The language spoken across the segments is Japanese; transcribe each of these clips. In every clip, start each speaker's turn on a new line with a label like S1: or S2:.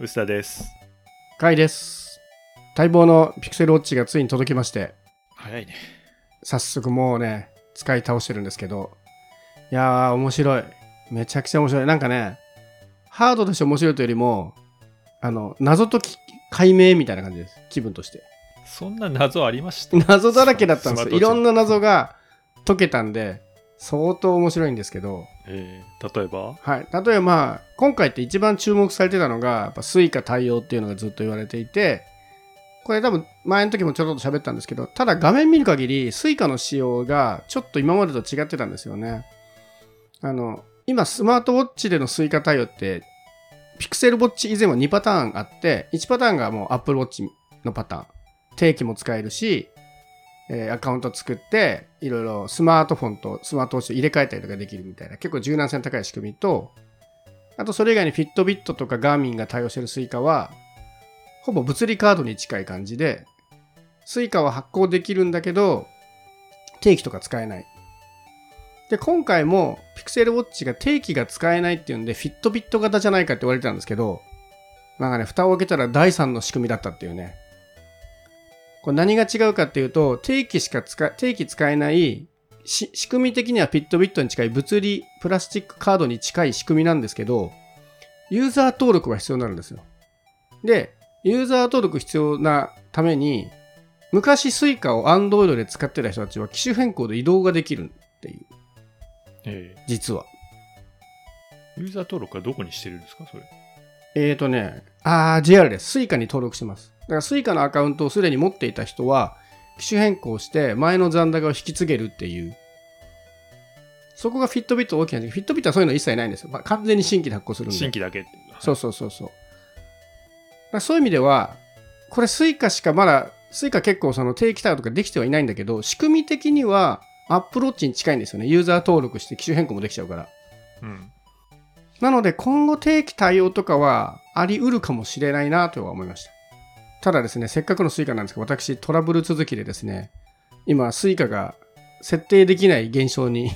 S1: 臼田です。
S2: かいです。待望の Pixel Watch がついに届きまして、
S1: 早いね。
S2: 早速もうね、使い倒してるんですけど、いやー、面白い。めちゃくちゃ面白い。なんかね、ハードとして面白いというよりも、あの、謎解き解明みたいな感じです。気分として。
S1: そんな謎ありました？
S2: 謎だらけだったんですいろんな謎が解けたんで、相当面白いんですけど、
S1: えー、例えば？
S2: はい、例えばまあ今回って一番注目されてたのがやっぱ Suica 対応っていうのがずっと言われていてこれ多分前の時もちょろっと喋ったんですけどただ画面見る限り Suica の仕様がちょっと今までと違ってたんですよね。あの今スマートウォッチでの Suica 対応って Pixel Watch 以前は2パターンあって1パターンがもう Apple Watch のパターン。定期も使えるしえーアカウント作っていろいろスマートフォンとスマートウォッチと入れ替えたりとかできるみたいな結構柔軟性の高い仕組みとあとそれ以外に Fitbit とか Garmin が対応してる Suica はほぼ物理カードに近い感じで Suica は発行できるんだけど定期とか使えない。で今回も Pixel Watch が定期が使えないっていうんで Fitbit 型じゃないかって言われてたんですけどなんかね蓋を開けたら第3の仕組みだったっていうね。これ何が違うかっていうと、定期しか使え、定期使えない、し仕組み的には Fitbit に近い物理プラスチックカードに近い仕組みなんですけど、ユーザー登録が必要になるんですよ。で、ユーザー登録必要なために、昔スイカを Android で使ってた人たちは機種変更で移動ができるっていう、
S1: え
S2: 実は。
S1: ー、ユーザー登録はどこにしてるんですかそれ。
S2: えーとね、あー、JR です。スイカに登録してます。だからスイカのアカウントをすでに持っていた人は、機種変更して前の残高を引き継げるっていう。そこが Fitbit 大きな Fitbit はそういうの一切ないんですよ。まあ、完全に新規で発行するんで。
S1: 新規だけ。
S2: そうそうそうそう。だそういう意味では、これスイカしかまだ、スイカ結構その定期対応とかできてはいないんだけど、仕組み的には Apple Watch に近いんですよね。ユーザー登録して機種変更もできちゃうから。
S1: うん。
S2: なので今後定期対応とかはあり得るかもしれないなとは思いました。ただですね、せっかくのスイカなんですが、私トラブル続きでですね、今スイカが設定できない現象に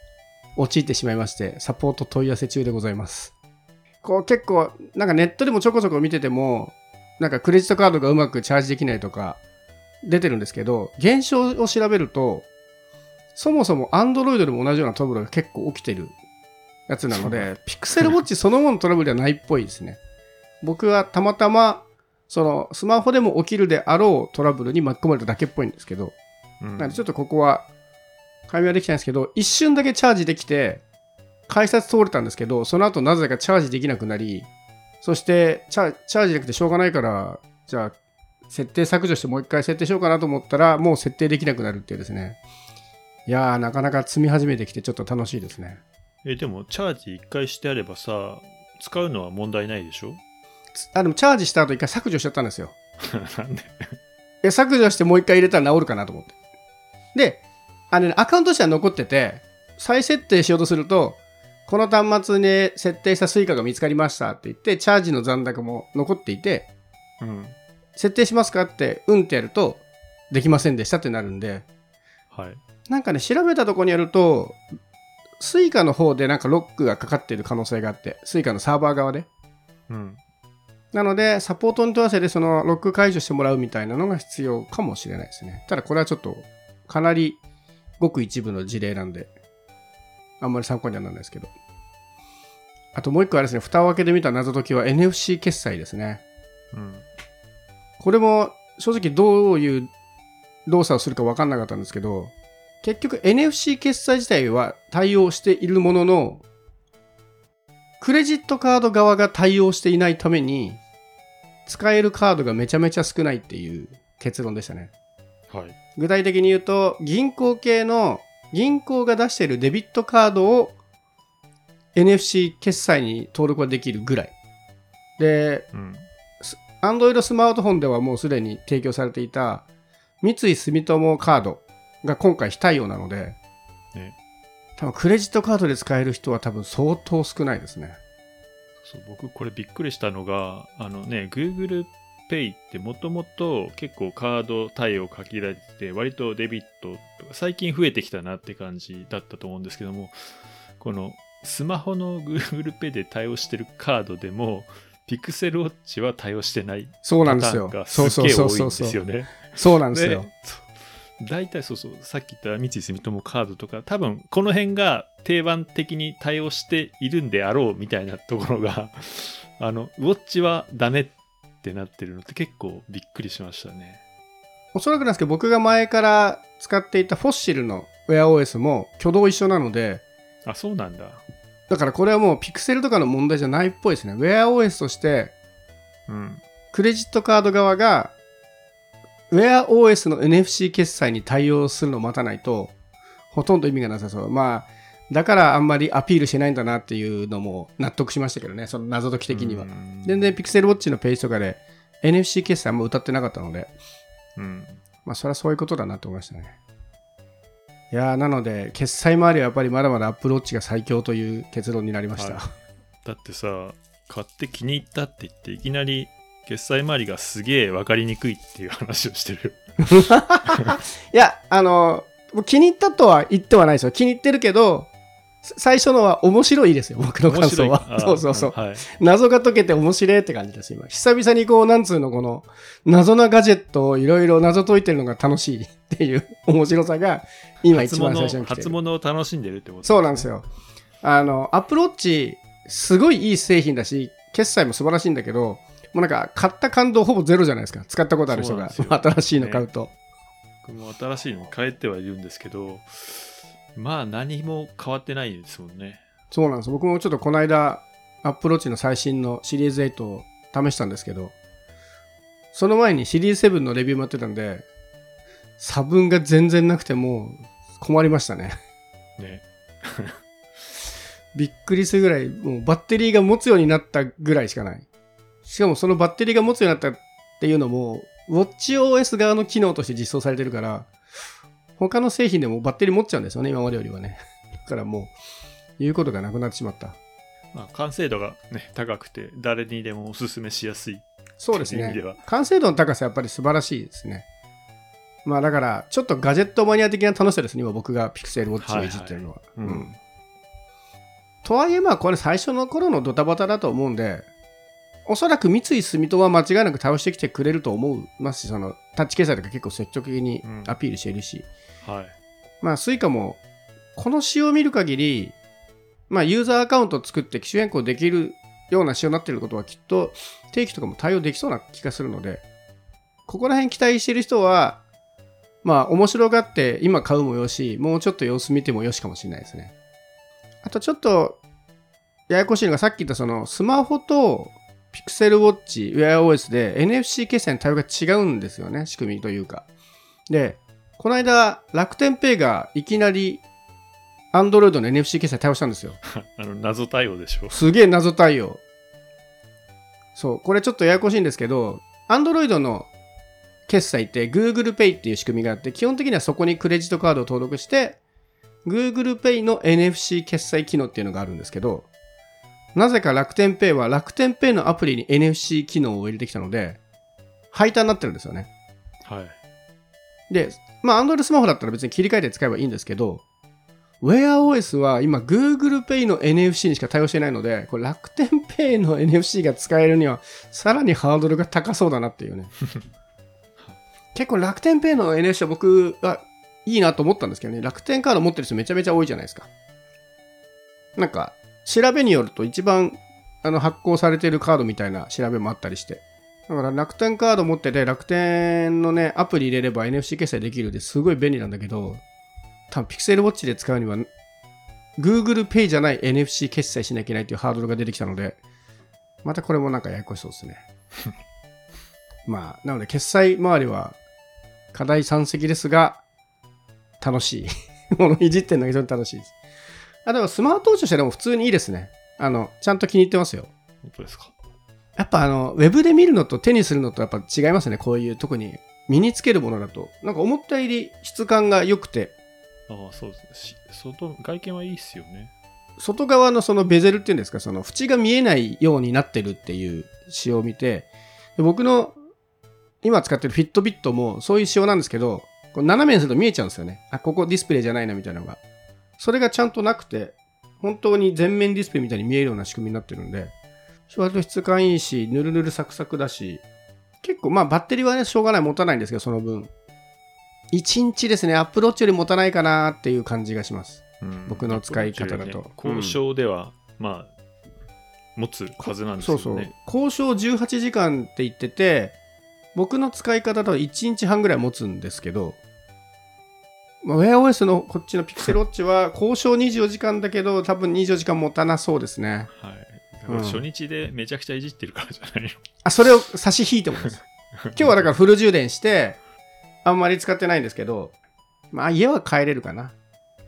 S2: 陥ってしまいまして、サポート問い合わせ中でございます。こう結構、なんかネットでもちょこちょこ見てても、なんかクレジットカードがうまくチャージできないとか出てるんですけど、現象を調べると、そもそも Android でも同じようなトラブルが結構起きてるやつなので、 Pixel Watch そのもののトラブルではないっぽいですね。僕はたまたま、そのスマホでも起きるであろうトラブルに巻き込まれただけっぽいんですけど、
S1: うん
S2: なのでちょっとここは解明はできないんですけど、一瞬だけチャージできて、改札通れたんですけど、その後なぜかチャージできなくなり、そしてチャチャージできてしょうがないから、じゃあ、設定削除してもう一回設定しようかなと思ったら、もう設定できなくなるっていうですね。いやー、なかなか積み始めてきてちょっと楽しいですね。
S1: え、でも、チャージ1回してあればさ、使うのは問題ないでしょ？
S2: つあ、でもチャージした後一回削除しちゃったんですよ。
S1: なんで？
S2: え削除してもう一回入れたら治るかなと思って。で、あのね、アカウントとしては残ってて、再設定しようとすると、この端末で設定したスイカが見つかりましたって言って、チャージの残高も残っていて、
S1: うん。
S2: 設定しますかって、うんってやると、できませんでしたってなるんで、
S1: はい。
S2: なんかね、調べたところにやると、スイカの方でなんかロックがかかっている可能性があって、スイカのサーバー側で。
S1: うん。
S2: なので、サポートに問い合わせでそのロック解除してもらうみたいなのが必要かもしれないですね。ただこれはちょっとかなりごく一部の事例なんで、あんまり参考にはならないですけど。あともう一個はですね、蓋を開けてみた謎解きは NFC 決済ですね。
S1: うん。
S2: これも正直どういう動作をするか分かんなかったんですけど、結局 NFC 決済自体は対応しているものの、クレジットカード側が対応していないために、使えるカードがめちゃめちゃ少ないっていう結論でしたね。
S1: はい。
S2: 具体的に言うと、銀行系の銀行が出しているデビットカードを NFC 決済に登録ができるぐらい。で、
S1: うん。
S2: Android スマートフォンではもうすでに提供されていた三井住友カードが今回非対応なので、
S1: ね
S2: 多分クレジットカードで使える人は多分相当少ないですね。
S1: そう僕これびっくりしたのがあのね Google Pay ってもともと結構カード対応限られてて割とデビットとか最近増えてきたなって感じだったと思うんですけどもこのスマホの Google Pay で対応してるカードでもピクセルウォッチは対応してない
S2: そうなんですよ
S1: パターンが。
S2: そうそう
S1: すっげえ多いん
S2: そうそうそう。
S1: ですよね。
S2: そうなんです
S1: で
S2: よ。
S1: 大体そうそうさっき言った三井住友カードとか多分この辺が定番的に対応しているんであろうみたいなところが あのウォッチはダメってなってるのって結構びっくりしましたね。
S2: おそらくなんですけど、僕が前から使っていたフォッシルの WearOS も挙動一緒なので、
S1: あそうなんだ。
S2: だからこれはもうピクセルとかの問題じゃないっぽいですね。WearOS として、
S1: うん。
S2: クレジットカード側が WearOS の NFC 決済に対応するのを待たないと、ほとんど意味がなさそう。まあ、だからあんまりアピールしてないんだなっていうのも納得しましたけどね、その謎解き的には
S1: う。ん
S2: 全然 Pixel Watch のページとかで NFC 決済あんま歌ってなかったので、
S1: うん
S2: まあそれはそういうことだなと思いましたね。いやーなので、決済周りはやっぱりまだまだ Apple Watch が最強という結論になりました。
S1: はいだってさ買って気に入ったって言っていきなり決済周りがすげえ分かりにくいっていう話をしてる
S2: いや、あの、気に入ったとは言ってはないですよ。気に入ってるけど、さ最初のは面白いですよ、僕の感想は。そうそうそう。
S1: あはい
S2: 謎が解けて面白いって感じです、今。久々にこう、なんつうの、この、謎なガジェットをいろいろ謎解いてるのが楽しいっていう面白さが、今一番最初に来てる。
S1: 初物を楽しんでるってこと
S2: そうなんですよ。あの、アップローチ、すごいいい製品だし、決済も素晴らしいんだけど、もうなんか、買った感動ほぼゼロじゃないですか。使ったことある人が、新しいの買うと。
S1: 僕も新しいの変えてはいるんですけどまあ何も変わってないですもんね
S2: そうなんです。僕もちょっとこの間、アップローチの最新のシリーズ8を試したんですけど、その前にシリーズ7のレビューもやってたんで、差分が全然なくてもう困りましたね。
S1: ね
S2: びっくりするぐらい、もうバッテリーが持つようになったぐらいしかない。しかもそのバッテリーが持つようになったっていうのも、WatchOS 側の機能として実装されてるから、他の製品でもバッテリー持っちゃうんですよね、今までよりはね。だからもう、言うことがなくなってしまった。
S1: まあ完成度がね高くて誰にでもおすすめしやすい
S2: そうですね。完成度の高さやっぱり素晴らしいですね。まあだから、ちょっとガジェットマニア的な楽しさですね、今僕が Pixel Watch をいじってるのは。
S1: うん
S2: うんとはいえまあこれ最初の頃のドタバタだと思うんで、おそらく三井住友は間違いなく対応してきてくれると思いますし、そのタッチ決済とか結構積極的に
S1: うん。
S2: アピールしているし、
S1: はい。
S2: まあスイカもこの仕様を見る限り、まあユーザーアカウントを作って機種変更できるような仕様になっていることはきっと定期とかも対応できそうな気がするので、ここら辺期待している人は、まあ面白がって今買うもよし、もうちょっと様子見てもよしかもしれないですね。あとちょっとややこしいのがさっき言ったそのスマホとピクセルウォッチ WearOS で NFC 決済の対応が違うんですよね、仕組みというか。で、この間楽天ペイがいきなり Android の NFC 決済対応したんですよ。
S1: あの謎対応でしょ
S2: すげえ謎対応。そう、これちょっとややこしいんですけど、Android の決済って Google Pay っていう仕組みがあって、基本的にはそこにクレジットカードを登録して、Google Pay の NFC 決済機能っていうのがあるんですけど、なぜか楽天ペイは楽天ペイのアプリに NFC 機能を入れてきたので、配達になってるんですよね。
S1: はい
S2: で、まあ、Android スマホだったら別に切り替えて使えばいいんですけど、WearOS は今 Google Pay の NFC にしか対応していないので、これ楽天 Pay の NFC が使えるにはさらにハードルが高そうだなっていうね。結構楽天 Pay の NFC は僕はいいなと思ったんですけどね、楽天カード持ってる人めちゃめちゃ多いじゃないですか。なんか、調べによると一番あの発行されているカードみたいな調べもあったりして。だから楽天カード持ってて楽天のね、アプリ入れれば NFC 決済できるですごい便利なんだけど、多分 Pixel Watch で使うには Google Pay じゃない NFC 決済しなきゃいけないっていうハードルが出てきたので、またこれもなんかややこしそうですね。まあ、なので決済周りは課題山積ですが、楽しい。ものいじってるのが非常に楽しいです。あ、でもスマートウォッチとしてでも普通にいいですね。あの、ちゃんと気に入ってますよ。
S1: 本当ですか？
S2: やっぱあの、ウェブで見るのと手にするのとやっぱ違いますね。こういう特に身につけるものだと。なんか思ったより質感が良くて、
S1: ああそうです外外見はいいっすよね
S2: 外側のそのベゼルっていうんですか、その縁が見えないようになってるっていう仕様を見て、で僕の今使ってるフィットビットもそういう仕様なんですけど、こう斜めにすると見えちゃうんですよね。あ、ここディスプレイじゃないなみたいなのが。それがちゃんとなくて、本当に全面ディスプレイみたいに見えるような仕組みになってるんで、割と質感いいし、ぬるぬるサクサクだし、結構、まあバッテリーはね、しょうがない、持たないんですけど、その分。1日ですね、アップローチより持たないかなっていう感じがします。
S1: うん
S2: 僕の使い方だと
S1: ね交渉では、まあ、持つはずなんです
S2: そう
S1: よね。
S2: そう。交渉18時間って言ってて、僕の使い方だと1日半ぐらい持つんですけど、まあ、WearOS のこっちの Pixel Watch は 交渉24時間だけど、多分24時間持たなそうですね。
S1: はい。
S2: うん
S1: 初日でめちゃくちゃいじってるからじゃないの？
S2: あ、それを差し引いてもです。今日はだからフル充電して、あんまり使ってないんですけど、まあ家は帰れるかな。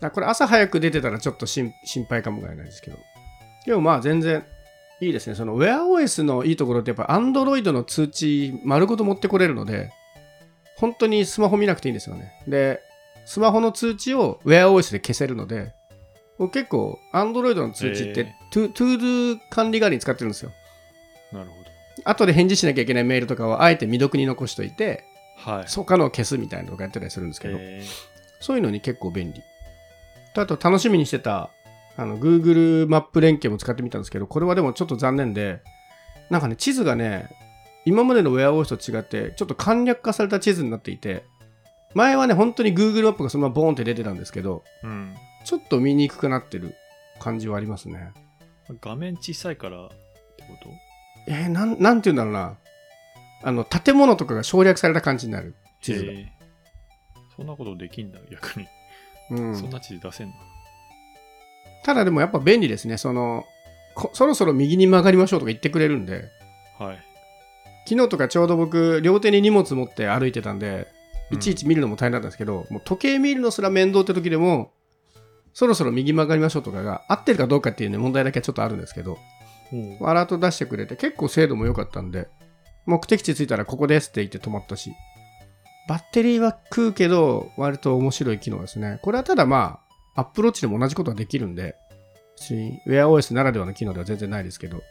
S2: だこれ朝早く出てたらちょっと心心配かもしれないですけど。でもまあ全然いいですね。その WearOS のいいところってやっぱ Android の通知丸ごと持ってこれるので、本当にスマホ見なくていいんですよね。で、スマホの通知を WearOS で消せるので、僕結構 Android の通知って
S1: へ
S2: To- ToDo 管理代わりに使ってるんですよ。
S1: なるほ
S2: 後で返事しなきゃいけないメールとかをあえて未読に残しといて、
S1: ど。はい。
S2: 他のを消すみたいなのとかやってたりするんですけど、
S1: え
S2: そういうのに結構便利。とあと楽しみにしてた、あの、Google マップ連携も使ってみたんですけど、これはでもちょっと残念で、なんかね、地図がね、今までの WearOS と違って、ちょっと簡略化された地図になっていて、前はね、本当に Google マップがそのままボーンって出てたんですけど、
S1: ーうん。
S2: ちょっと見にくくなってる感じはありますね。
S1: 画面小さいからってこと？
S2: えー、なん、なんて言うんだろうな。あの、建物とかが省略された感じになる。地図が。
S1: えーそんなことできんだ、逆に。
S2: うん
S1: そんな地図出せんの？
S2: ただでもやっぱ便利ですね。その、こそろそろ右に曲がりましょうとか言ってくれるんで、
S1: はい。
S2: 昨日とかちょうど僕、両手に荷物持って歩いてたんで、
S1: うん
S2: いちいち見るのも大変だったんですけど、もう時計見るのすら面倒って時でも、そろそろ右曲がりましょうとかが合ってるかどうかっていうね、問題だけはちょっとあるんですけど、アラート出してくれて結構精度も良かったんで、目的地着いたらここですって言って止まったし、バッテリーは食うけど、割と面白い機能ですね。これはただまあ、アップローチでも同じことはできるんで、別に WearOS ならではの機能では全然ないですけど、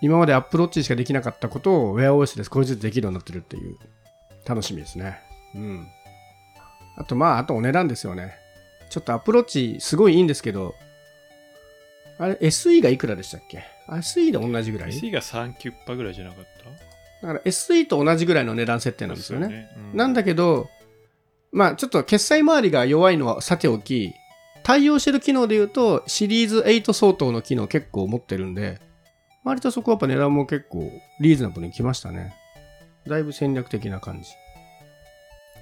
S2: 今までアップローチしかできなかったことを WearOS で少しずつできるようになってるっていう、楽しみですね。うん。あとまあ、あとお値段ですよね。ちょっとアプローチすごいいいんですけど、あれ SE がいくらでしたっけ ?SE で同じぐらい
S1: ？SE が3キュッパぐらいじゃなかった？
S2: だから SE と同じぐらいの値段設定なんですよね。
S1: う
S2: なんだけど、まあちょっと決済周りが弱いのはさておき、対応してる機能で言うと、シリーズ8相当の機能結構持ってるんで、割とそこはやっぱ値段も結構リーズナブルに来ましたね。だいぶ戦略的な感じ。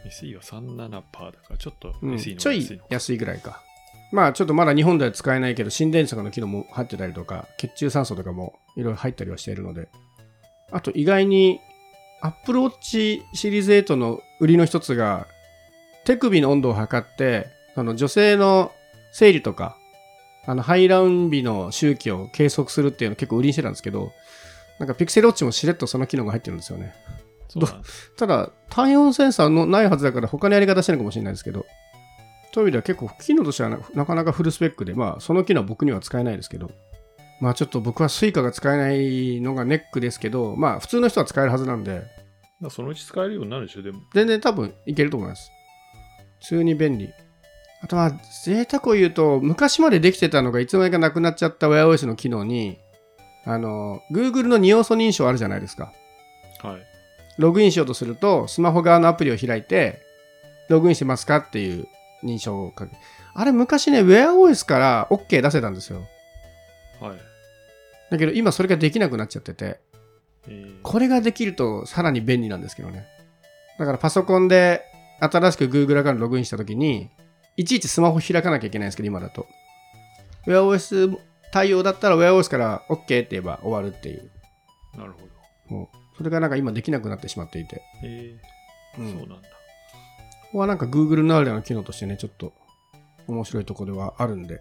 S1: SE は37%だから、ちょっと SE の
S2: ちょい
S1: 安い。
S2: ぐらいか。まあちょっとまだ日本では使えないけど、心電図とかの機能も入ってたりとか、血中酸素とかもいろいろ入ったりはしているので。あと意外に Apple Watch シリーズ8の売りの一つが、手首の温度を測って、あの女性の生理とか、あの排卵日の周期を計測するっていうのを結構売りにしてたんですけど、なんか Pixel Watch もしれっとその機能が入ってるんですよね。
S1: そうなんです
S2: ただ、単温センサーのないはずだから他のやり方してるかもしれないですけど、そういう意味では結構機能としてはななかなかフルスペックで、まあその機能は僕には使えないですけど、まあちょっと僕は Suica が使えないのがネックですけど、まあ普通の人は使えるはずなんで、
S1: まあそのうち使えるようになるでしょ、でも。
S2: 全然多分いけると思います。普通に便利。あとまあ、贅沢を言うと、昔までできてたのがいつの間にかなくなっちゃった WearOS の機能に、あの、Google の二要素認証あるじゃないですか。
S1: はい。
S2: ログインしようとすると、スマホ側のアプリを開いて、ログインしてますかっていう認証をかけ。あれ昔ね、WearOS から OK 出せたんですよ。
S1: はい。
S2: だけど今それができなくなっちゃってて、
S1: えー
S2: これができるとさらに便利なんですけどね。だからパソコンで新しく Google アカウントログインしたときに、いちいちスマホ開かなきゃいけないんですけど、今だと。WearOS 対応だったら WearOS から OK って言えば終わるっていう。
S1: なるほど。
S2: それがなんか今できなくなってしまっていて。
S1: えー
S2: うん
S1: そうなんだ。
S2: ここはなんか Google ならではの機能としてね、ちょっと面白いところではあるんで。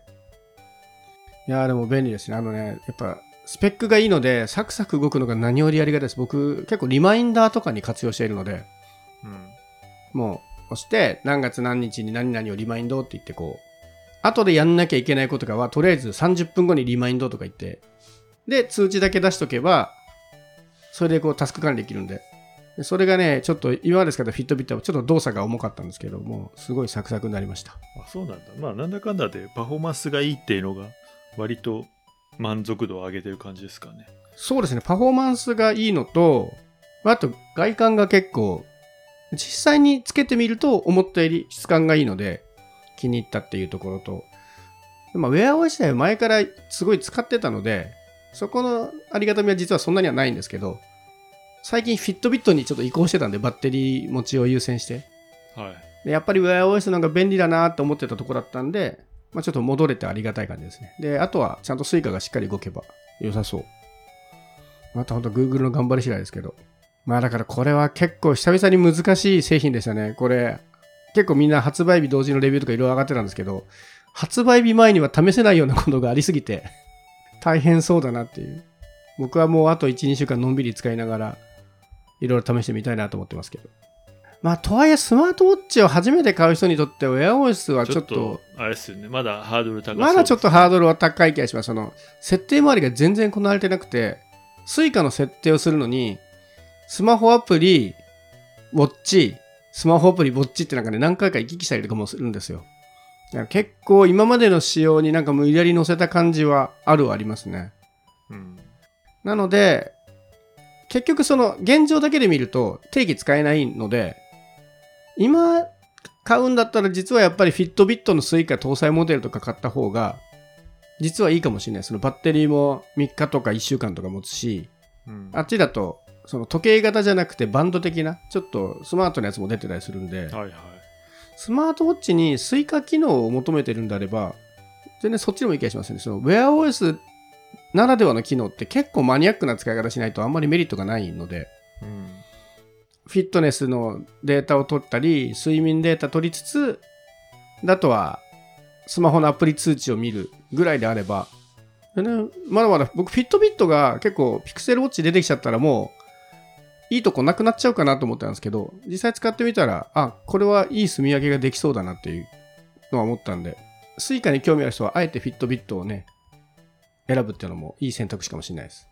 S2: いやーでも便利ですね。あのね、やっぱスペックがいいので、サクサク動くのが何よりやりがたいです。僕、結構リマインダーとかに活用しているので、
S1: うん。
S2: もう押して、何月何日に何々をリマインドって言ってこう、後でやんなきゃいけないことかは、とりあえず30分後にリマインドとか言って、で、通知だけ出しとけば、それでこうタスク管理できるんで。でそれがね、ちょっと今まで使ったフィットビットはちょっと動作が重かったんですけども、すごいサクサクになりました。
S1: あ、そうなんだ。まあ、なんだかんだでパフォーマンスがいいっていうのが、割と満足度を上げてる感じですかね。
S2: そうですね、パフォーマンスがいいのと、あと外観が結構、実際につけてみると思ったより質感がいいので気に入ったっていうところと、まあ、ウェア OS 自体は前からすごい使ってたので、そこのありがたみは実はそんなにはないんですけど、最近フィットビットにちょっと移行してたんで、バッテリー持ちを優先して。
S1: はい。
S2: でやっぱり WearOS の方が便利だなと思ってたところだったんで、まあ、ちょっと戻れてありがたい感じですね。で、あとはちゃんと Suica がしっかり動けば良さそう。またほんと Google の頑張り次第ですけど。まあだからこれは結構久々に難しい製品でしたね。これ、結構みんな発売日同時のレビューとかいろいろ上がってたんですけど、発売日前には試せないようなことがありすぎて、大変そうだなっていう。僕はもうあと1、2週間のんびり使いながら、いろいろ試してみたいなと思ってますけど。まあ、とはいえ、スマートウォッチを初めて買う人にとって、WearOS はちょっと、
S1: あれですよね。まだハードル高そう
S2: まだちょっとハードルは高い気がします。その、設定周りが全然こなわれてなくて、Suica の設定をするのに、スマホアプリ、ウォッチ、スマホアプリ、ウォッチってなんかね、何回か行き来したりとかもするんですよ。結構今までの仕様になんか無理やり乗せた感じはあるはありますね。
S1: うん。
S2: なので、結局その現状だけで見ると定期使えないので、今買うんだったら実はやっぱり Fitbit のスイカ搭載モデルとか買った方が実はいいかもしれない。そのバッテリーも3日とか1週間とか持つし、
S1: うん、
S2: あっちだとその時計型じゃなくてバンド的なちょっとスマートなやつも出てたりするんで、
S1: はいはい。
S2: スマートウォッチにスイカ機能を求めてるんであれば、全然そっちでもいい気がしますね。その WearOS ならではの機能って結構マニアックな使い方しないとあんまりメリットがないので、
S1: うん。
S2: フィットネスのデータを取ったり、睡眠データ取りつつ、あとはスマホのアプリ通知を見るぐらいであれば、でね、まだまだ僕 Fitbit が結構 Pixel Watch 出てきちゃったらもういいとこなくなっちゃうかなと思ったんですけど、実際使ってみたら、あ、これはいい棲み分けができそうだなっていうのは思ったんで、スイカに興味ある人はあえて Fitbit をね、選ぶっていうのもいい選択肢かもしれないです。